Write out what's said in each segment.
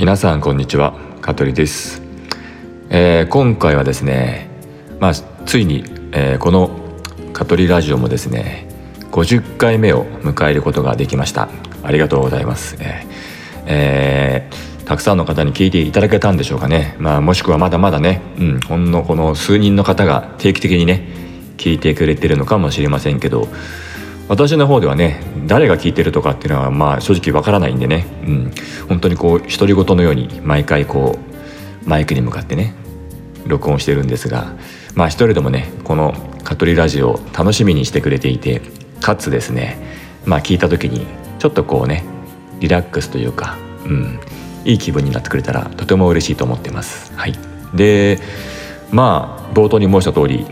皆さんこんにちは香取です、えー、今回はですねまあついに、えー、この香取ラジオもですね50回目を迎えることができました。ありがとうございます、えーえー、たくさんの方に聞いていただけたんでしょうかね。まあもしくはまだまだねうんほんのこの数人の方が定期的にね聞いてくれてるのかもしれませんけど私の方ではね誰が聞いてるとかっていうのはまあ正直わからないんでね、うん、本当にこう独り言のように毎回こうマイクに向かってね録音してるんですがまあ一人でもねこの「カトリラジオ」楽しみにしてくれていてかつですねまあ聞いた時にちょっとこうねリラックスというか、うん、いい気分になってくれたらとても嬉しいと思ってます。はい、でまあ冒頭に申した通り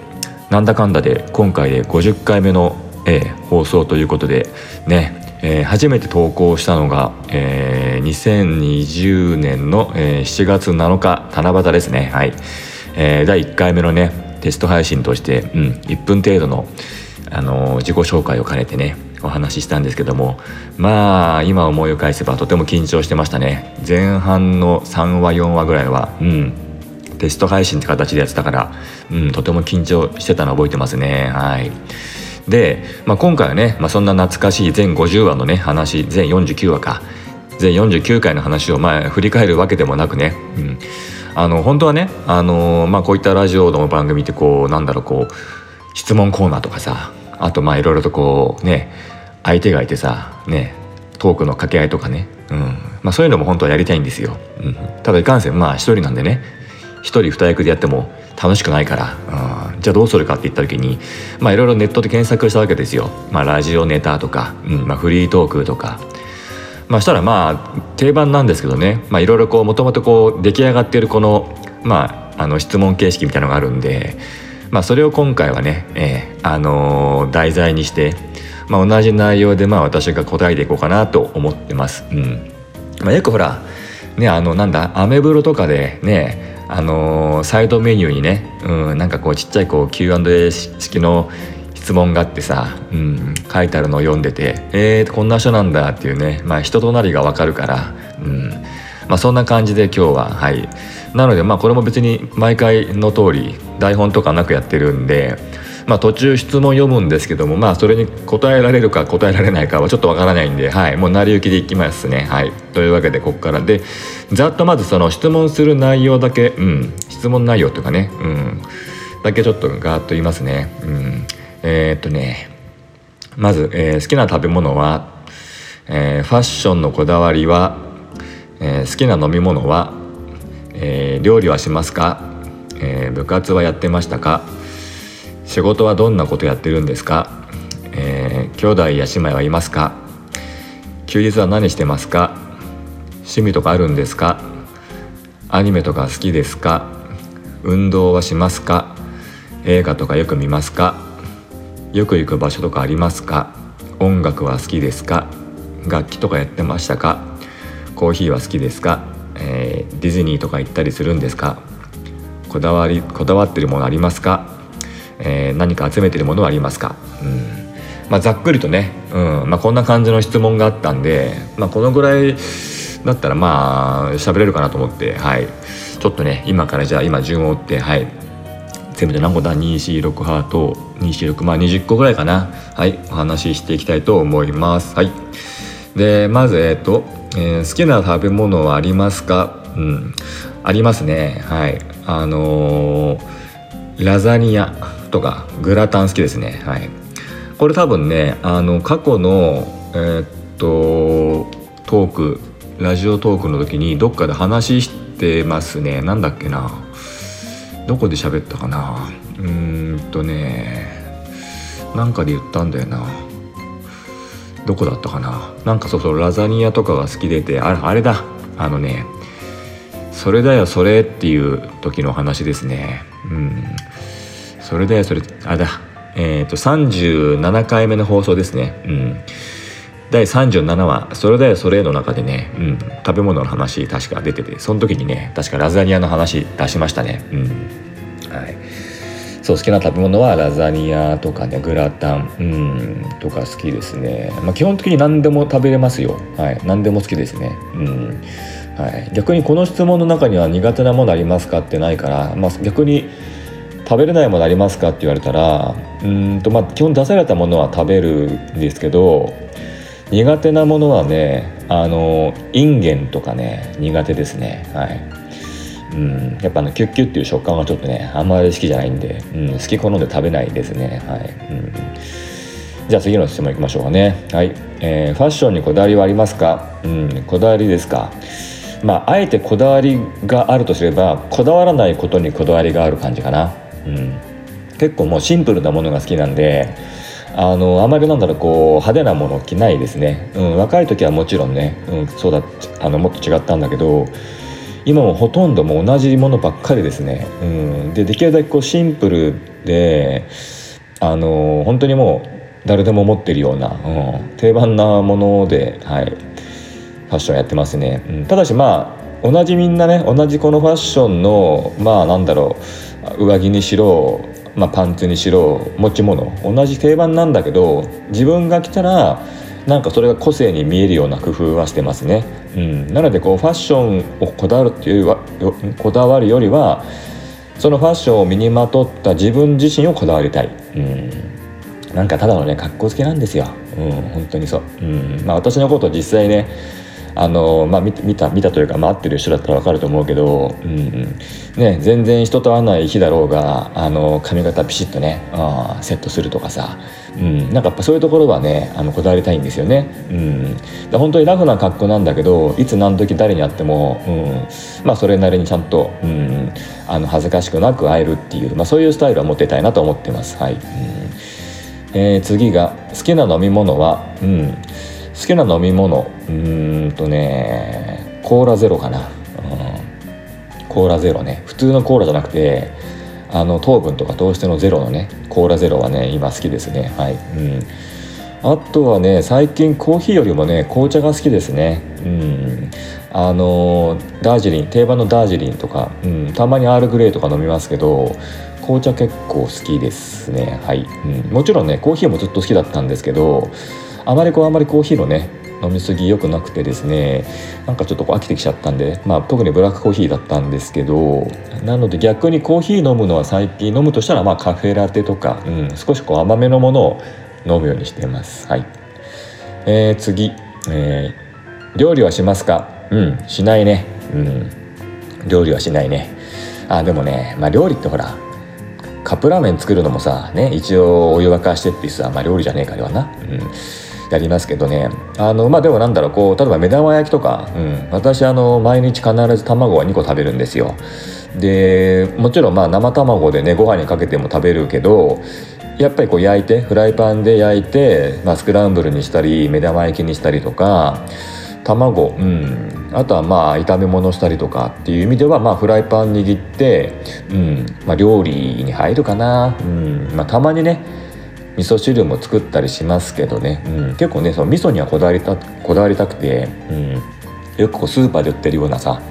なんだかんだで今回で50回目のえー、放送ということでね、えー、初めて投稿したのが、えー、2020年の、えー、7月7日七夕ですね。はい、えー、第1回目のねテスト配信として、うん、1分程度の、あのー、自己紹介を兼ねてねお話ししたんですけどもまあ今思い返せばとても緊張してましたね。前半の3話4話ぐらいはうんテスト配信って形でやってたから、うん、とても緊張してたの覚えてますね。はい。で、まあ、今回はね、まあ、そんな懐かしい全50話のね話全49話か。全49回の話をまあ振り返るわけでもなくね、うん、あの本当はね、あのまあ、こういったラジオの番組ってこうなんだろうこう質問コーナーとかさあとまあいろいろとこうね相手がいてさねトークの掛け合いとかね、うん。まあ、そういうのも本当はやりたいんですよ、うん、ただいかんせんまあ一人なんでね。人二役でやっても楽しくないから、うん、じゃあどうするかって言った時にまあいろいろネットで検索したわけですよ、まあ、ラジオネタとか、うんまあ、フリートークとか。まあ、したらまあ定番なんですけどね。いろいろこうもともとこう出来上がっているこの,、まあ、あの質問形式みたいなのがあるんで、まあ、それを今回はね、えーあのー、題材にして、まあ、同じ内容でまあ私が答えていこうかなと思ってます。うん。まあ、よくほらねあのなんだアメブロとかでねあのー、サイドメニューにね、うん、なんかこうちっちゃいこう Q&A 式の質問があってさ、うん、書いてあるのを読んでてえー、こんな人なんだっていうね、まあ、人となりがわかるから、うんまあ、そんな感じで今日ははい。なのでまあこれも別に毎回の通り台本とかなくやってるんでまあ、途中質問読むんですけども、まあ、それに答えられるか答えられないかはちょっとわからないんで、はい、もう成り行きでいきますね。はい、というわけでここから。でざっとまずその質問する内容だけ、うん、質問内容というかね、うん、だけちょっとガーッと言いますね。うん、えー、っとねまず、えー、好きな食べ物は、えー、ファッションのこだわりは、えー、好きな飲み物は、えー、料理はしますか、えー、部活はやってましたか？仕事はどんなことやってるんですか、えー、兄弟や姉妹はいますか？休日は何してますか？趣味とかあるんですか？アニメとか好きですか？運動はしますか？映画とかよく見ますか？よく行く場所とかありますか？音楽は好きですか？楽器とかやってましたか？コーヒーは好きですか、えー、ディズニーとか行ったりするんですか？こだわりこだわってるものありますか？えー、何か集めてるものはありますか、うん。まあ、ざっくりとね、うん。まあ、こんな感じの質問があったんで、まあ、このぐらいだったらまあ喋れるかなと思って、はい、ちょっとね今からじゃあ今順を追って、はい、全部で何個だ？246ハート246まあ20個ぐらいかな。はい。お話ししていきたいと思います。はい。でまずえっ、ー、と、えー、好きな食べ物はありますか？うん。ありますね。はい。あのー、ラザニア。とかグラタン好きですね。はい。これ多分ねあの過去のえー、っとトークラジオトークの時にどっかで話してますね。なんだっけな。どこで喋ったかな。うーんとねなんかで言ったんだよな。どこだったかな。なんかそうそうラザニアとかが好きでてあれあれだ。あのねそれだよそれっていう時の話ですね。うん。それでそれあだえっ、ー、と37回目の放送ですね。うん。第37話「それだよそれ」の中でね、うん、食べ物の話確か出ててその時にね確かラザニアの話出しましたね。うん。はい。そう好きな食べ物はラザニアとかねグラタン、うん、とか好きですね、まあ、基本的に何でも食べれますよ。はい。何でも好きですね。うん。はい、逆にこの質問の中には苦手なものありますかってないから、まあ、逆に食べれないものありますかって言われたらうんと、まあ、基本出されたものは食べるんですけど苦手なものはねあのインゲンとかね苦手ですね。はい。うん。やっぱねキュッキュッっていう食感はちょっとねあんまり好きじゃないんで、うん、好き好んで食べないですね。はい、うん、じゃあ次の質問いきましょうかね。はい、えー、ファッションにこだわりはありますか？うん。こだわりですか？まああえてこだわりがあるとすればこだわらないことにこだわりがある感じかな。うん。結構もうシンプルなものが好きなんであのあまりなんだろうこう派手なもの着ないですね、うん、若い時はもちろんね、うん、そうだあのもっと違ったんだけど今もほとんども同じものばっかりですね、うん、でできるだけこうシンプルであの本当にもう誰でも持ってるような、うん、定番なもので、はい、ファッションやってますね、うん、ただしまあ同じみんなね同じこのファッションのまあなんだろう上着にしろまあ、パンツにしろ持ち物。同じ定番なんだけど自分が着たらなんかそれが個性に見えるような工夫はしてますね、うん、なのでこうファッションをこだわるっていうこだわるよりはそのファッションを身にまとった自分自身をこだわりたい、うん、なんかただのね格好つけなんですよ、うん、本当にそう、うん。まあ、私のこと実際ねあの、まあ、見た見たというか、まあ、合ってる人だったら分かると思うけど、うんね、全然人と会わない日だろうがあの髪型ピシッとねあセットするとかさ、うん、なんかやっぱそういうところはねあのこだわりたいんですよね。うん、で本当にラフな格好なんだけどいつ何時誰に会っても、うん。まあ、それなりにちゃんと、うん、あの恥ずかしくなく会えるっていう、まあ、そういうスタイルは持ってたいなと思ってます。はい。うん。えー、次が好きな飲み物は、うん、好きな飲み物。うんとねコーラゼロかな、うん、コーラゼロね。普通のコーラじゃなくてあの糖分とか糖質のゼロのねコーラゼロはね今好きですね。はい、うん。あとはね最近コーヒーよりもね紅茶が好きですね。うん。あのダージリン定番のダージリンとか、うん、たまにアールグレイとか飲みますけど紅茶結構好きですね。はい、うん、もちろんねコーヒーもずっと好きだったんですけどあまりこうあまりコーヒーのね飲み過ぎ良くなくてですねなんかちょっと飽きてきちゃったんで、まあ、特にブラックコーヒーだったんですけどなので逆にコーヒー飲むのは最近飲むとしたらまあカフェラテとか、うん、少しこう甘めのものを飲むようにしています。はいえー、次、えー、料理はしますか？うんしないね。うん、料理はしないね。あでもね、まあ、料理ってほらカップラーメン作るのもさね一応お湯沸かしてってさ、まあ、料理じゃねえかではな。うんやりますけどね。あのまあでもなんだろうこう例えば目玉焼きとか、うん、私あの毎日必ず卵は2個食べるんですよ。でもちろんまあ生卵でねご飯にかけても食べるけどやっぱりこう焼いてフライパンで焼いて、まあ、スクランブルにしたり目玉焼きにしたりとか卵、うん、あとはまあ炒め物したりとかっていう意味ではまあフライパン握って、うん。まあ、料理に入るかな、うん。まあ、たまにね味噌汁も作ったりしますけどね、うん、結構ねその味噌にはこだわりたこだわりたくて、うん、よくこうスーパーで売ってるようなさ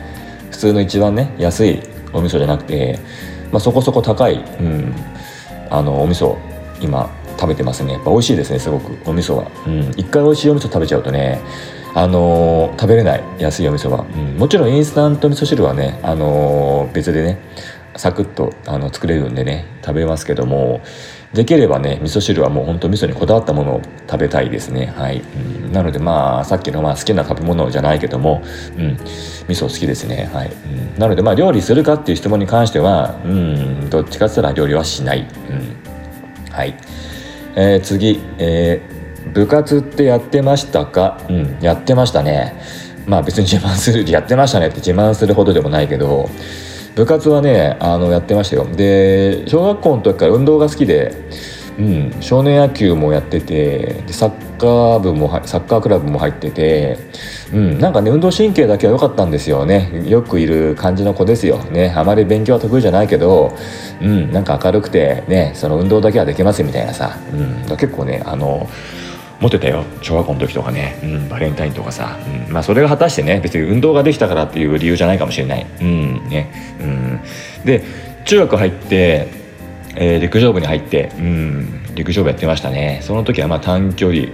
普通の一番ね安いお味噌じゃなくて、まあ、そこそこ高い、うん、あのお味噌今食べてますね。やっぱ美味しいですねすごくお味噌は、うん、一回美味しいお味噌食べちゃうとねあのー、食べれない安いお味噌は、うん、もちろんインスタント味噌汁はね、あのー、別でねサクッとあの作れるんでね食べますけどもできればね味噌汁はもうほんと味噌にこだわったものを食べたいですね。はい、うん、なのでまあさっきのまあ好きな食べ物じゃないけどもうん。味噌好きですね。はい、うん、なのでまあ料理するかっていう質問に関してはうん。どっちかって言ったら料理はしない。うん。はい、えー、次。えー、部活ってやってましたか？うん。やってましたね。まあ別に自慢するやってましたねって自慢するほどでもないけど部活はねあのやってましたよ。で小学校の時から運動が好きで、うん、少年野球もやっててでサッカー部もサッカークラブも入ってて、うん、なんかね運動神経だけは良かったんですよね。よくいる感じの子ですよ。ねあまり勉強は得意じゃないけど、うん、なんか明るくてねその運動だけはできますみたいなさ、うん、結構ねあの持ってたよ。小学校の時とかね、うん、バレンタインとかさ、うん、まあそれが果たしてね別に運動ができたからっていう理由じゃないかもしれない、うん。ね。うん、で中学入って、えー、陸上部に入って、うん、陸上部やってましたね。その時はまあ短距離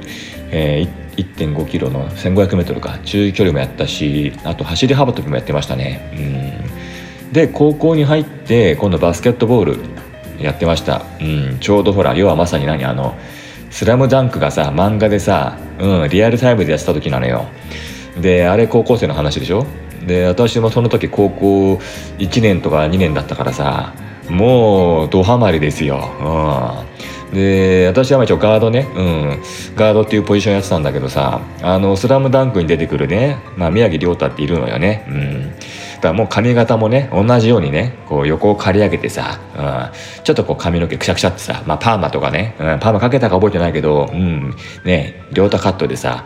えー、1.5キロの 1500m か。中距離もやったしあと走り幅跳びもやってましたね。うん。で高校に入って今度バスケットボールやってました、うん、ちょうどほら要はまさに何？あの「スラムダンクがさ漫画でさ、うん、リアルタイムでやってた時なのよ。であれ高校生の話でしょ？で私もその時高校1年とか2年だったからさもうドハマりですよ、うん、で私は一応ガードね、うん、ガードっていうポジションやってたんだけどさ「あのスラムダンクに出てくるね、まあ、宮城亮太っているのよね、うん、だからもう髪型もね同じようにねこう横を刈り上げてさ、うん、ちょっとこう髪の毛くしゃくしゃってさ、まあ、パーマとかね、うん、パーマかけたか覚えてないけど、うん、ね亮太カットでさ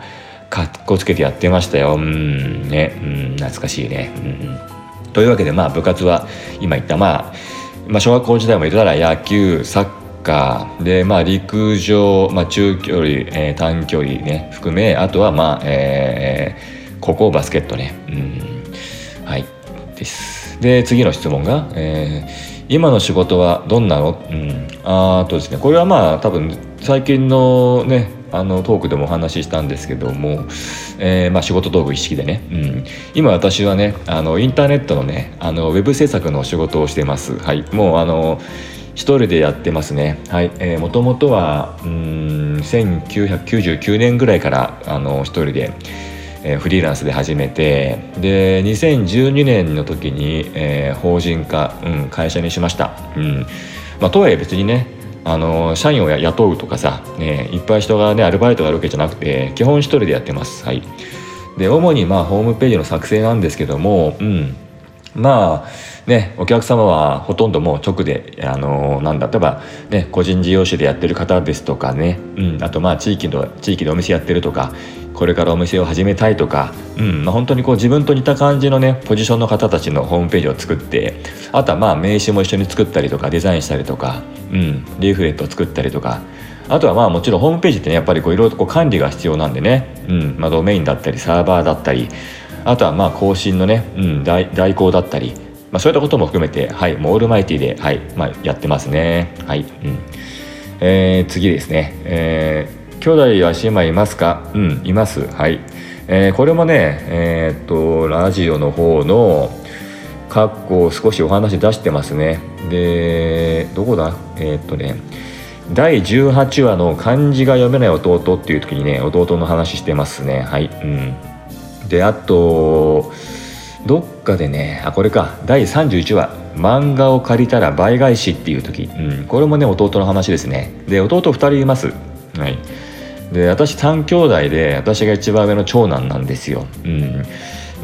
かっこつけてやってましたよ。うん。ね。うん。懐かしいね。うんというわけでまあ部活は今言った。まあまあ小学校時代も言ったら野球サッカー。でまあ陸上、まあ、中距離、えー、短距離ね。含めあとはまあえー、高校バスケットね。うん。はい。です。で次の質問が、えー、今の仕事はどんなの、うん、あとですね。これはまあ多分最近のねあのトークでもお話ししたんですけども、えー、まあ、仕事道具一式でね、うん、今私はねあのインターネットのねあのウェブ制作の仕事をしてます。はい、もうあの一人でやってますね。はい、えー、もともとはうん1999年ぐらいからあの一人で、えー、フリーランスで始めてで2012年の時に、えー、法人化、うん、会社にしました。うんまあ、とはいえ別にねあの社員を雇うとかさ、ね、いっぱい人がねアルバイトがあるわけじゃなくて基本一人でやってます。はい、で主にまあホームページの作成なんですけども、うん、まあねお客様はほとんどもう直であのなんだ例えばね個人事業主でやってる方ですとかね、うん、あとまあ地域の地域でお店やってるとかこれからお店を始めたいとか、うんまあ、本当にこう自分と似た感じのねポジションの方たちのホームページを作ってあとはまあ名刺も一緒に作ったりとかデザインしたりとか、うん、リーフレットを作ったりとかあとはまあもちろんホームページってねやっぱりいろいろとこう管理が必要なんでね、うんまあ、ドメインだったりサーバーだったりあとはまあ更新のね、うん、代行だったり、まあ、そういったことも含めて、はい、もうオールマイティで、はいまあ、やってますね。はいうん。えー、次ですね、えー兄弟や姉妹いますか？うんいます。はい。えー、これもねえー、っとラジオの方の括弧少しお話出してますね。でどこだ？えー、っとね第18話の漢字が読めない弟っていう時にね弟の話してますね。はいうん。であとどっかでねあこれか。第31話。漫画を借りたら倍返しっていう時、うん、これもね弟の話ですね。で弟2人います。はい。で私3兄弟で私が一番上の長男なんですよ。うん。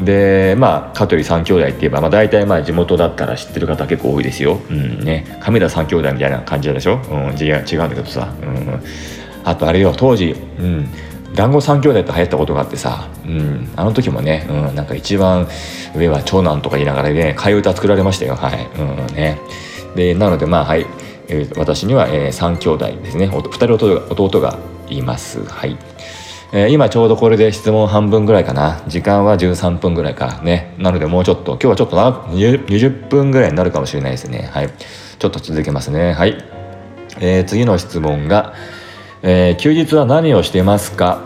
でまあ香取三兄弟って言えば、まあ、大体まあ地元だったら知ってる方結構多いですよ。うん。ね、亀田三兄弟みたいな感じでしょ、うん、違う違うんだけどさ、うん、あとあれよ当時、うん、団子三兄弟って流行ったことがあってさ、うん、あの時もね、うん、なんか一番上は長男とか言いながらね替え歌作られましたよはい、うんね、でなのでまあはい、え、私には、えー、3兄弟ですね2人弟がいます。はい。え、今ちょうどこれで質問半分ぐらいかな。時間は13分ぐらいかね。なのでもうちょっと、今日はちょっとな 20, 20分ぐらいになるかもしれないですね。はい。ちょっと続けますね。はい。えー、次の質問が、えー、休日は何をしてますか？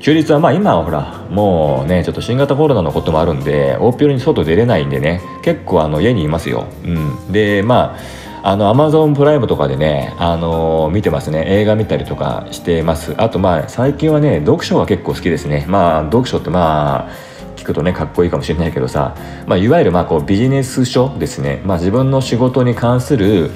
休日はまあ今はほらもうねちょっと新型コロナのこともあるんで大っぴろに外出れないんでね結構あの家にいますよ。うん、でまああのアマゾンプライムとかでね、あのー、見てますね。映画見たりとかしてます。あとまあ最近はね読書が結構好きですね。まあ読書ってまあ聞くとねかっこいいかもしれないけどさ、まあ、いわゆるまあこうビジネス書ですね、まあ、自分の仕事に関する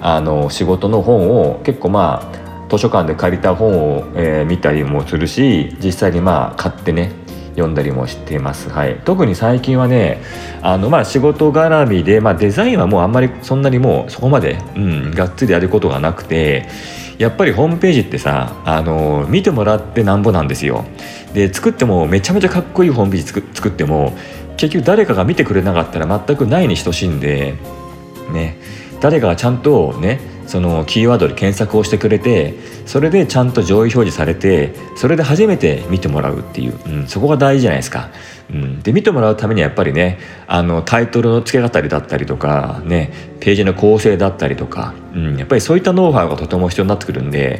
あの仕事の本を結構まあ図書館で借りた本を、えー、見たりもするし実際にまあ買ってね読んだりもしてます、はい、特に最近はねあの、まあ、仕事絡みで、まあ、デザインはもうあんまりそんなにもうそこまで、うん、がっつりやることがなくてやっぱりホームページってさあの見てもらってなんぼなんですよ。で作ってもめちゃめちゃかっこいいホームページ作作っても結局誰かが見てくれなかったら全くないに等しいんでね。誰かがちゃんとねそのキーワードで検索をしてくれてそれでちゃんと上位表示されてそれで初めて見てもらうっていう、うん、そこが大事じゃないですか。うん、で見てもらうためにはやっぱりねあのタイトルの付け方だったりとか、ね、ページの構成だったりとか。うん、やっぱりそういったノウハウがとても必要になってくるんで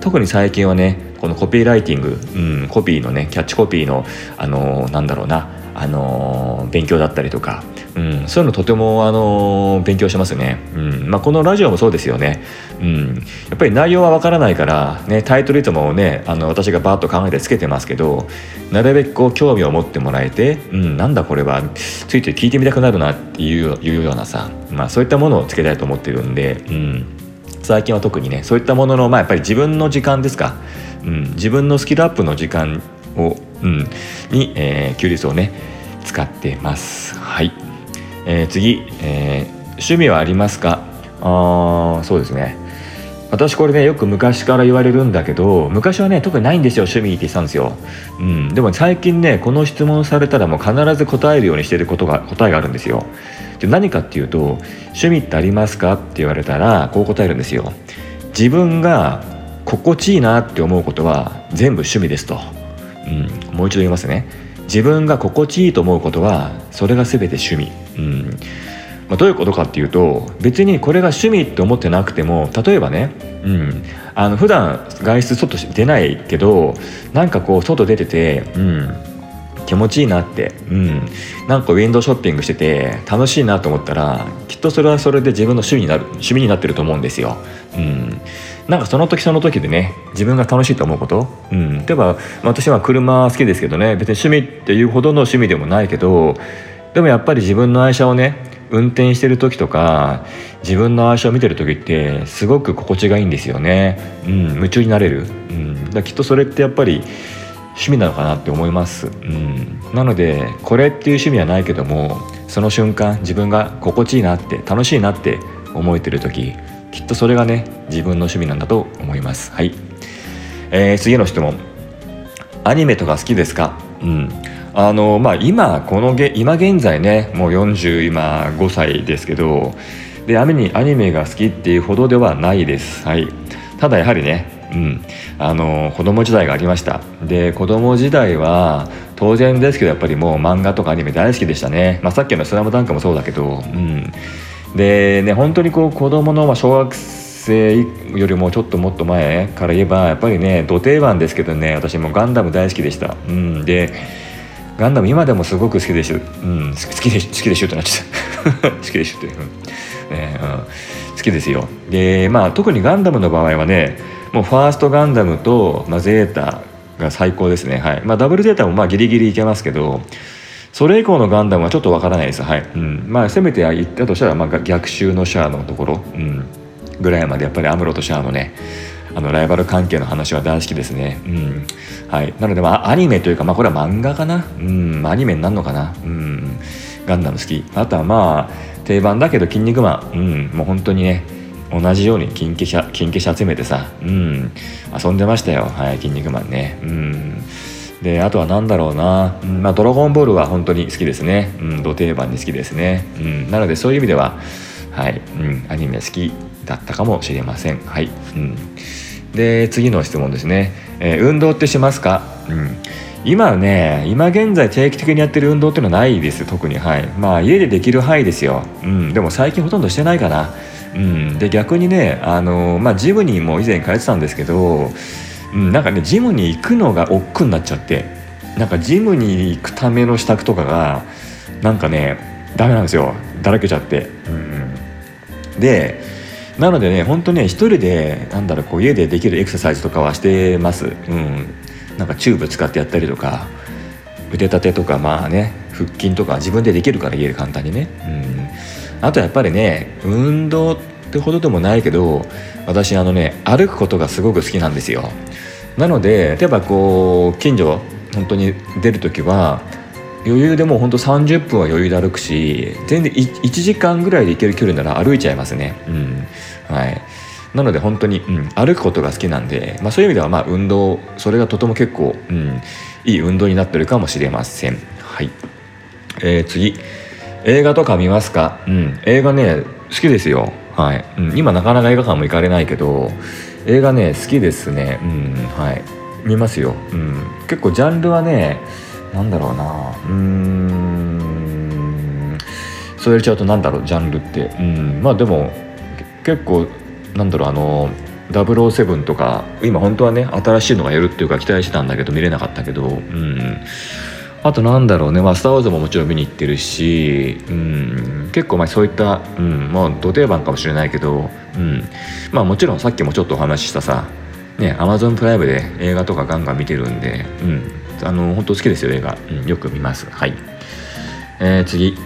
特に最近はねこのコピーライティング、うん、コピーのねキャッチコピーのあの、なんだろうなあの、勉強だったりとか、うん、そういうのとても、あの、勉強しますね、うんまあ、このラジオもそうですよね、うん、やっぱり内容はわからないから、ね、タイトルいつもねあの私がバーッと考えてつけてますけどなるべくこう興味を持ってもらえて、うん、なんだこれはついて聞いてみたくなるなっていういうようなさ、まあ、そういったものをつけたいと思ってるんで、うん、最近は特にねそういったものの、まあ、やっぱり自分の時間ですか、うん、自分のスキルアップの時間を、うん、に、えー、キュリスをね使ってます。はい、えー、次、えー、趣味はありますか？あそうですね。私これねよく昔から言われるんだけど昔はね特にないんですよ趣味って言ってたんですよ、うん、でも最近ねこの質問されたらもう必ず答えるようにしてることが答えがあるんですよ。で何かっていうと趣味ってありますかって言われたらこう答えるんですよ。自分が心地いいなって思うことは全部趣味ですと、うん、もう一度言いますね。自分が心地いいと思うことはそれが全て趣味、うん。まあ、どういうことかっていうと別にこれが趣味って思ってなくても例えばね、うん、あの普段外出外出ないけどなんかこう外出てて、うん、気持ちいいなって、うん、なんかウィンドウショッピングしてて楽しいなと思ったらきっとそれはそれで自分の趣味になる趣味になってると思うんですよ。うん、なんかその時その時でね自分が楽しいと思うこと、うん、例えば私は車好きですけどね別に趣味っていうほどの趣味でもないけどでもやっぱり自分の愛車をね運転してる時とか自分の愛車を見てる時ってすごく心地がいいんですよね、うん、夢中になれる、うん、だきっとそれってやっぱり趣味なのかなって思います、うん、なのでこれっていう趣味はないけどもその瞬間自分が心地いいなって楽しいなって思えてる時きっとそれがね自分の趣味なんだと思います。はい、えー、次の質問。アニメとか好きですか？うん。あのまあ今このげ今現在ねもう40今5歳ですけどでアニアニメが好きっていうほどではないです。はい。ただやはりねうん、あの子供時代がありました。で子供時代は当然ですけどやっぱりもう漫画とかアニメ大好きでしたね、まあ、さっきの「スラムダンクもそうだけど、うん、でね本当にこう子供のま小学生よりもちょっともっと前から言えばやっぱりね土定番ですけどね私もガンダム大好きでした、うん、でガンダム今でもすごく好きでしゅ、うん、好きで好きでしゅってなっちゃった。好きでしゅって、うん。ねうん、好きですよ。でまあ特にガンダムの場合はねもうファーストガンダムと、まあ、ゼータが最高ですね。はい。まあダブルゼータもまあギリギリいけますけどそれ以降のガンダムはちょっとわからないですはい、うん、まあせめて言ったとしたら、まあ、逆襲のシャアのところ、うん、ぐらいまでやっぱりアムロとシャアのねあのライバル関係の話は大好きですね。うん。はい。なので、まあ、アニメというか、まあ、これは漫画かな。うん。アニメになるのかな。うん。ガンダム好き。あとは、まあ、定番だけど、筋肉マン。うん。もう本当にね、同じように金消し、金消し集めてさ、うん。遊んでましたよ。はい。筋肉マンね。うん。であとは何だろうな、うんまあ、ドラゴンボールは本当に好きですね、うん、土定番に好きですね、うん、なのでそういう意味では、はいうん、アニメ好きだったかもしれません。はい、うん、で次の質問ですね、えー、運動ってしますか、うん、今ね今現在定期的にやってる運動っていうのはないです。特にはい。まあ家でできる範囲ですよ、うん、でも最近ほとんどしてないかな。うん、で逆にねあの、まあ、ジムにも以前通ってたんですけどうん、なんかねジムに行くのが億劫になっちゃってなんかジムに行くための支度とかがなんかねダメなんですよ。だらけちゃって、うん、でなのでね本当ね一人でなんだろうこう家でできるエクササイズとかはしてます、うん、なんかチューブ使ってやったりとか腕立てとかまあね腹筋とか自分でできるから家で簡単にね、うん、あとやっぱりね運動ってほどでもないけど私あのね歩くことがすごく好きなんですよ。なので例えばこう近所本当に出る時は余裕でもうほんと30分は余裕で歩くし全然1時間ぐらいで行ける距離なら歩いちゃいますね。うん。はい。なので本当に、うん、歩くことが好きなんで、まあ、そういう意味ではまあ運動それがとても結構、うん、いい運動になってるかもしれません。はい、えー、次。映画とか見ますか？うん。映画ね好きですよ。はい、うん、今なかなか映画館も行かれないけど映画ね好きですね。うんはい。見ますよ、うん、結構ジャンルはねなんだろうな。うん。そう言われちゃうとなんだろうジャンルって。うん。まあでも結構なんだろうあの007とか今本当はね新しいのがやるっていうか期待してたんだけど見れなかったけど。うん。あとなんだろうね、まあ、スター・ウォーズももちろん見に行ってるし、うん、結構まあそういった、うん、まあ、土定番かもしれないけど、うん、まあもちろんさっきもちょっとお話ししたさ、ね、アマゾンプライムで映画とかガンガン見てるんで、うん、あの本当好きですよ映画、うん、よく見ます。はい、えー、次。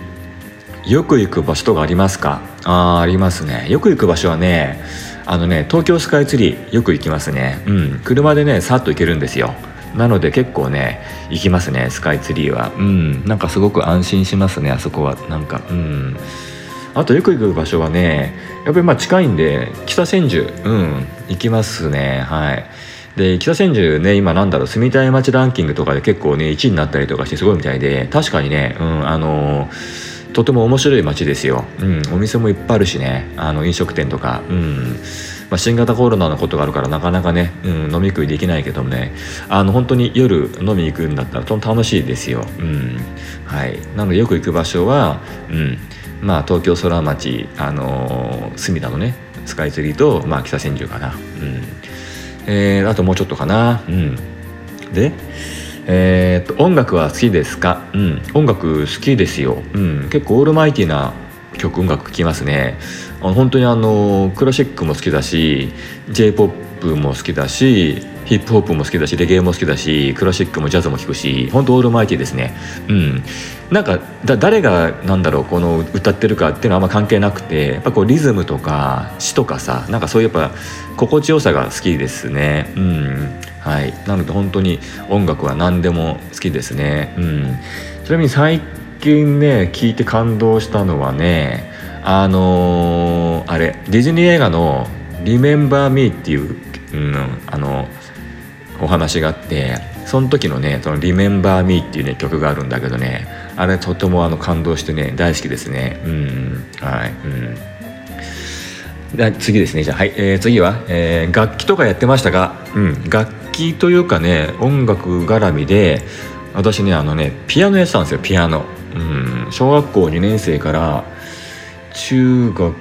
よく行く場所とかありますか？あありますね。よく行く場所はねあのね東京スカイツリーよく行きますね。うん。車でねさっと行けるんですよ。なので結構ね行きますねスカイツリーは。うん。なんかすごく安心しますねあそこは。なんかうん。あとよく行く場所はねやっぱりまあ近いんで北千住。うん。行きますねはい。で北千住ね今なんだろう住みたい街ランキングとかで結構ね1位になったりとかしてすごいみたいで確かにねうんあのー、とても面白い街ですよ、うん、お店もいっぱいあるしねあの飲食店とか、うん。まあ、新型コロナのことがあるからなかなかね、うん、飲み食いできないけどもねあの本当に夜飲みに行くんだったらとても楽しいですよ、うん。はい、なのでよく行く場所は、うん。まあ、東京空町、あのー、隅田のねスカイツリーと、まあ、北千住かな、うん。えー、あともうちょっとかな、うん、でえー、っと音楽は好きですか、うん、音楽好きですよ、うん、結構オールマイティな曲音楽聴きますね。あの本当にあのクラシックも好きだし j p o p も好きだしヒップホップも好きだしレゲエも好きだしクラシックもジャズも聴くし本当オールマイティですね。うん。なんかだ誰がなんだろうこの歌ってるかっていうのはあんま関係なくてやっぱこうリズムとか詩とかさなんかそういうやっぱ心地よさが好きですね。うん。はい。なので本当に音楽は何でも好きですね。うん。ちなみに最近ね聞いて感動したのはねあのー、あれディズニー映画の「Remember Me」っていう、うん、あのお話があってその時のね「その Remember Me」っていうね曲があるんだけどねあれとてもあの感動してね大好きですね。うんはいうん。で次ですねじゃあ、はいえー、次は、えー、楽器とかやってましたが、うん、楽器というかね音楽絡みで私ねあのねピアノやってたんですよピアノ。うん。小学校2年生から中学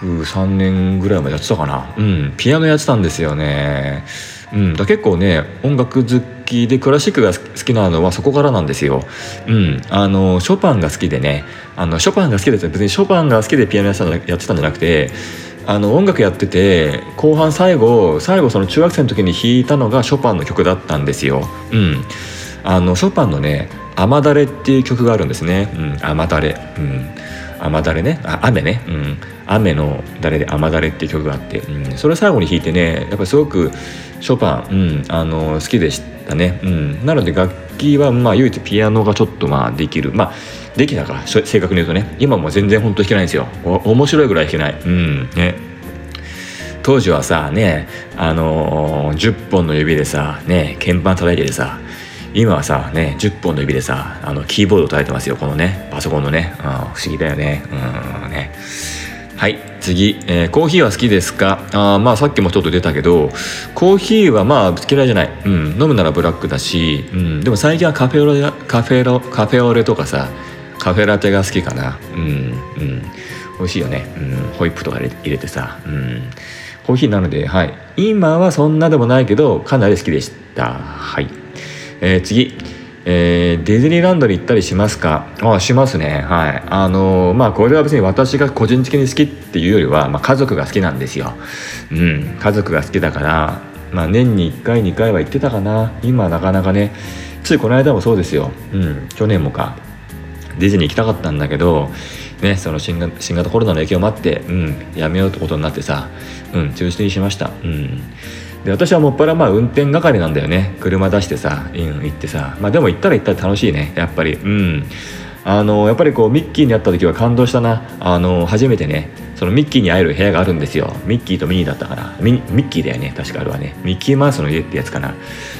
3年ぐらいまでやってたかな。うん。ピアノやってたんですよね。うん。だ結構ね音楽好きでクラシックが好きなのはそこからなんですよ。うん。あのショパンが好きでねあのショパンが好きで別にショパンが好きでピアノやってたんじゃなくてあの音楽やってて後半最後最後その中学生の時に弾いたのがショパンの曲だったんですよ。うん。あのショパンのね雨だれっていう曲があるんですね。うん、雨だれ。うん。雨だれね。あ、雨ね。うん。雨の誰で雨だれっていう曲があって、うん、それ最後に弾いてね、やっぱりすごくショパン、うん、あの好きでしたね。うん。なので楽器はまあ唯一ピアノがちょっとまあできる。まあできたから正確に言うとね。今も全然本当弾けないんですよ。面白いぐらい弾けない。うん。ね。当時はさねあのー、10本の指でさね鍵盤叩いててさ今はさね10本の指でさあのキーボードを叩いてますよこのねパソコンのね、うん、不思議だよね。うんね。はい次、えー、コーヒーは好きですか？あまあさっきもちょっと出たけどコーヒーはまあ嫌いじゃない、うん、飲むならブラックだし、うん、でも最近はカフェオレカフェロカフェオレとかさカフェラテが好きかな。うんうん。美味しいよね、うん、ホイップとか入れてさ、うん、コーヒーなのではい。今はそんなでもないけどかなり好きでした。はい。えー、次、えー、ディズニーランドに行ったりしますか？あしますね。はい。あのー、まあこれは別に私が個人的に好きっていうよりは、まあ、家族が好きなんですよ。うん。家族が好きだからまあ年に1回2回は行ってたかな。今なかなかね。ついこの間もそうですよ。うん。去年もか。ディズニー行きたかったんだけどね、その新型コロナの影響もあって、うん、やめようってことになってさ、うん、中止にしました。うん。で私はもっぱらまあ運転係なんだよね。車出してさ、うん、行ってさ。まあでも行ったら行ったら楽しいね。やっぱり。うん。あのやっぱりこうミッキーに会った時は感動したな。あの初めてね。そのミッキーに会える部屋があるんですよ。ミッキーとミニーだったから。ミミッキーだよね。確かあれはね。ミッキーマウスの家ってやつかな。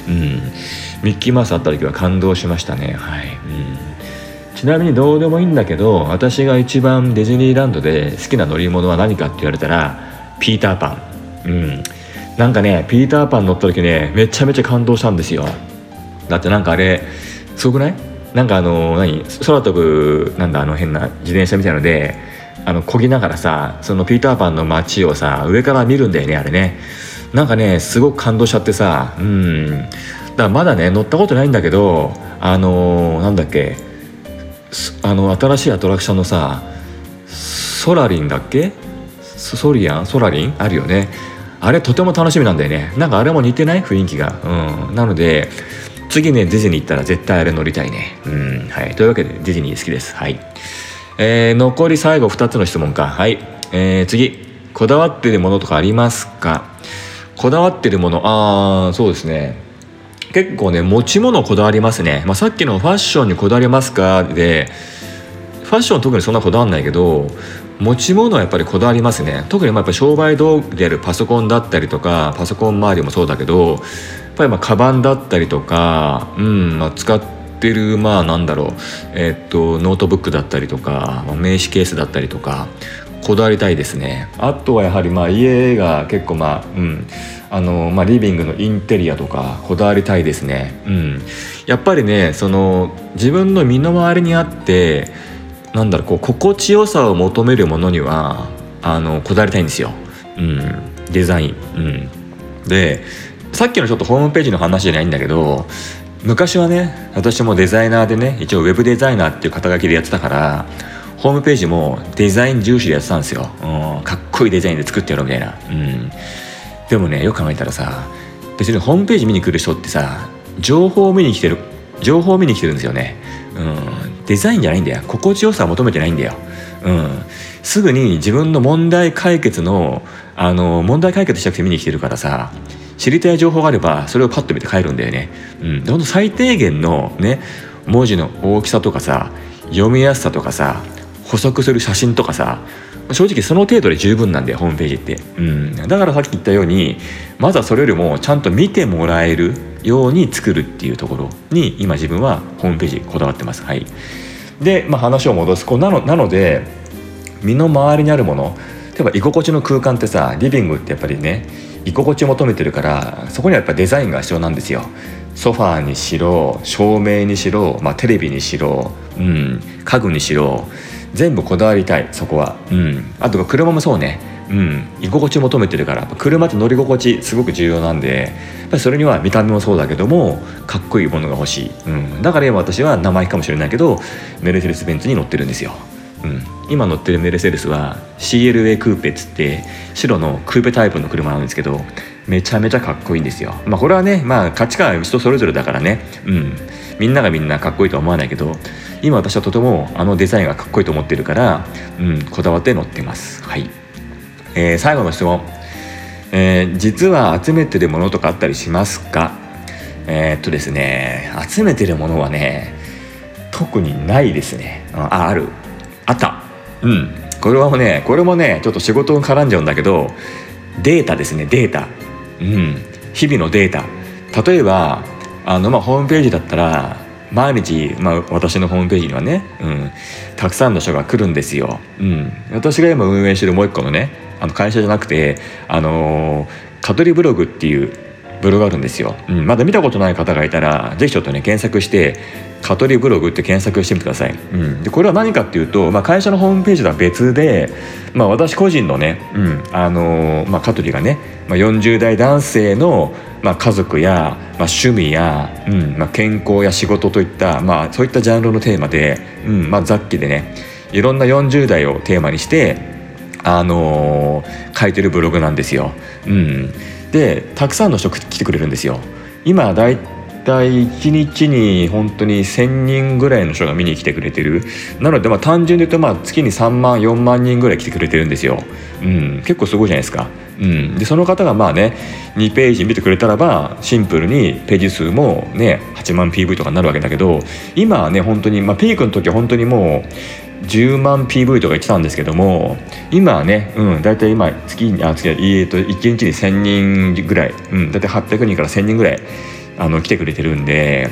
うん。ミッキーマウス会った時は感動しましたね。はい、うん、ちなみにどうでもいいんだけど私が一番ディズニーランドで好きな乗り物は何かって言われたらピーターパン。うん。なんかねピーターパン乗った時ねめちゃめちゃ感動したんですよ。だってなんかあれすごくない？なんかあの何？空飛ぶなんだあの変な自転車みたいのであの漕ぎながらさそのピーターパンの街をさ上から見るんだよねあれね。なんかねすごく感動しちゃってさうん。だからまだね乗ったことないんだけどあのー、なんだっけあの新しいアトラクションのさソラリンだっけ？ソリアン？ソラリン？あるよね。あれとても楽しみなんだよね。なんかあれも似てない？雰囲気が。うん。なので次ねディズニー行ったら絶対あれ乗りたいね。うん。はい。というわけでディズニー好きです。はい。えー、残り最後2つの質問か。はい。えー、次。こだわってるものとかありますか？こだわってるもの。ああそうですね。結構ね持ち物こだわりますね、まあ、さっきのファッションにこだわりますか？でファッション特にそんなこだわんないけど持ち物はやっぱりこだわりますね。特にまあやっぱ商売道具であるパソコンだったりとかパソコン周りもそうだけどやっぱりまあカバンだったりとか、うんまあ、使ってるまあなんだろう、えー、っとノートブックだったりとか名刺ケースだったりとかこだわりたいですね。あとはやはりまあ家が結構まあうんあの、まあ、リビングのインテリアとかこだわりたいですね。うん。やっぱりねその自分の身の回りにあってなんだろうこう心地よさを求めるものにはあのこだわりたいんですよ、うん、デザイン、うん、でさっきのちょっとホームページの話じゃないんだけど昔はね私もデザイナーでね一応ウェブデザイナーっていう肩書きでやってたからホームページもデザイン重視でやってたんですよ、うん、かっこいいデザインで作ってやろうみたいな、うん、でもねよく考えたらさ別にホームページ見に来る人ってさ情報を見に来てる情報を見に来てるんですよね、うん、デザインじゃないんだよ。心地よさを求めてないんだよ、うん、すぐに自分の問題解決のあの問題解決したくて見に来てるからさ知りたい情報があればそれをパッと見て帰るんだよね、うん、ほんと最低限のね文字の大きさとかさ読みやすさとかさ補足する写真とかさ正直その程度で十分なんだよホームページって、うん、だからさっき言ったようにまずはそれよりもちゃんと見てもらえるように作るっていうところに今自分はホームページこだわってます。はい。で、まあ、話を戻すこうなのなので身の回りにあるもの例えば居心地の空間ってさリビングってやっぱりね居心地を求めてるからそこにはやっぱデザインが必要なんですよ。ソファーにしろ照明にしろ、まあ、テレビにしろ、うん、家具にしろ全部こだわりたいそこは、うん、あと車もそうね、うん、居心地求めてるから車って乗り心地すごく重要なんでやっぱりそれには見た目もそうだけどもかっこいいものが欲しい、うん、だから今私は生意気かもしれないけどメルセデス・ベンツに乗ってるんですよ。うん、今乗ってるメルセデスは CLA クーペっつって白のクーペタイプの車なんですけどめちゃめちゃかっこいいんですよ。まあこれはね、まあ価値観は人それぞれだからね、うん、みんながみんなかっこいいとは思わないけど今私はとてもあのデザインがかっこいいと思ってるから、うん、こだわって乗ってます。はい、えー、最後の質問、えー、実は集めてるものとかあったりしますか？えー、っとですね集めてるものはね特にないですね。あある。あった。うん。これはねこれもねちょっと仕事に絡んじゃうんだけどデータですねデータ。うん。日々のデータ。例えばあの、まあ、ホームページだったら毎日、まあ、私のホームページにはね、うん、たくさんの人が来るんですよ。うん、私が今運営してるもう一個のねあの会社じゃなくて、あのー、カトリブログっていうブログあるんですよ、うん、まだ見たことない方がいたらぜひちょっとね検索して「カトリブログ」って検索してみてください、うん、でこれは何かっていうと、まあ、会社のホームページとは別で、まあ、私個人のね、うんあのー、まあ、カトリがね、まあ、40代男性の、まあ、家族や、まあ、趣味や、うんまあ、健康や仕事といった、まあ、そういったジャンルのテーマで、うんまあ、雑記でねいろんな40代をテーマにしてあのー、書いてるブログなんですよ。うん、でたくさんの人来てくれるんですよ。今だいたい1日に本当に1,000人ぐらいの人が見に来てくれてる。なのでまあ単純で言うとまあ月に3万4万人ぐらい来てくれてるんですよ、うん、結構すごいじゃないですか、うん、でその方がまあね2ページ見てくれたらばシンプルにページ数もね8万 PV とかになるわけだけど今はね本当にまあピークの時は本当にもう10万 PV とか言ってたんですけども今はね、うん、大体今月にあ月、えー、と1日に1000人ぐらい、うん、大体800人から1000人ぐらいあの来てくれてるんで、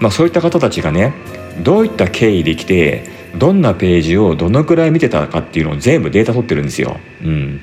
まあ、そういった方たちがねどういった経緯で来てどんなページをどのくらい見てたかっていうのを全部データ取ってるんですよ。うん、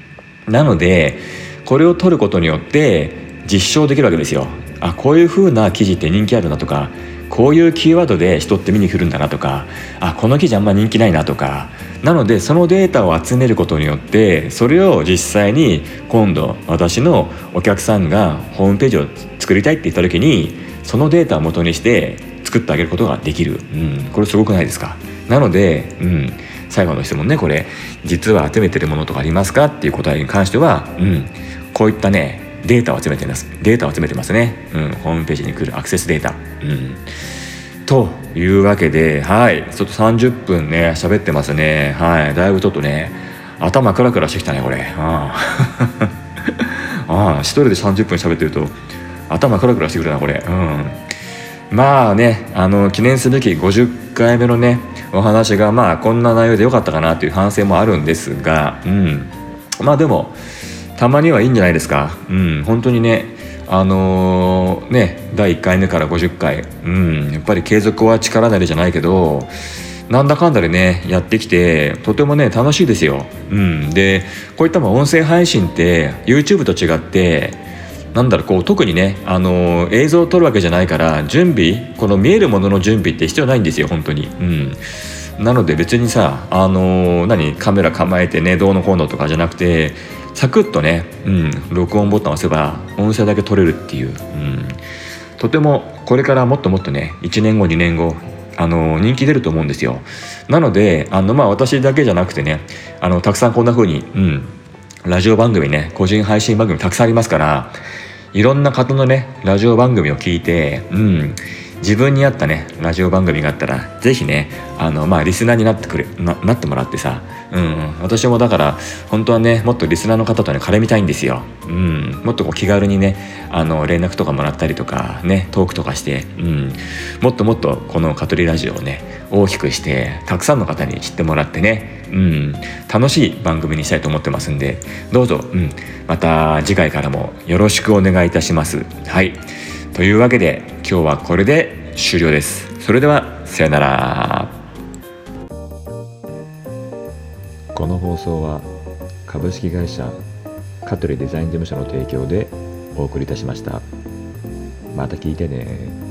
なのでこれを取ることによって実証できるわけですよ。あこういう風な記事って人気あるなとかこういうキーワードで人って見に来るんだなとかあこの記事あんま人気ないなとか。なのでそのデータを集めることによってそれを実際に今度私のお客さんがホームページを作りたいって言った時にそのデータを元にして作ってあげることができる、うん、これすごくないですか？なので、うん、最後の質問ねこれ。実は集めてるものとかありますか？っていう答えに関しては、うん、こういったねデータを集めてます。データを集めてますね、うん、ホームページに来るアクセスデータ、うん、というわけではい。ちょっと30分ね喋ってますね。はい。だいぶちょっとね頭クラクラしてきたねこれ。ああ。一人で30分喋ってると頭クラクラしてくるなこれ。うん。まあねあの記念すべき50回目のねお話がまあこんな内容でよかったかなという反省もあるんですがうん。まあでもたまにはいいんじゃないですか。うん。本当にねあのー、ね第1回目から50回。うん。やっぱり継続は力なりじゃないけどなんだかんだでねやってきてとてもね楽しいですよ。うん、でこういった音声配信って YouTube と違ってなんだろうこう特にね、あのー、映像を撮るわけじゃないから準備この見えるものの準備って必要ないんですよ本当に。うん。なので別にさあのー、何カメラ構えてねどうのこうのとかじゃなくてサクッとね、うん、録音ボタンを押せば音声だけ取れるっていう、うん、とてもこれからもっともっとね1年後2年後あの人気出ると思うんですよ。なのであのまあ私だけじゃなくてねあのたくさんこんな風に、うん、ラジオ番組ね個人配信番組たくさんありますからいろんな方のねラジオ番組を聞いて、うん、自分に合ったねラジオ番組があったら是非ねあのまあリスナーになってくれななってもらってさうん、私もだから本当はねもっとリスナーの方とね絡みたいんですよ、うん、もっとこう気軽にねあの連絡とかもらったりとかねトークとかして、うん、もっともっとこの「カトリラジオ」をね大きくしてたくさんの方に知ってもらってね、うん、楽しい番組にしたいと思ってますんでどうぞ、うん、また次回からもよろしくお願いいたします。はい。というわけで今日はこれで終了です。それではさよなら。この放送は株式会社香取デザイン事務所の提供でお送りいたしました。また聞いてね。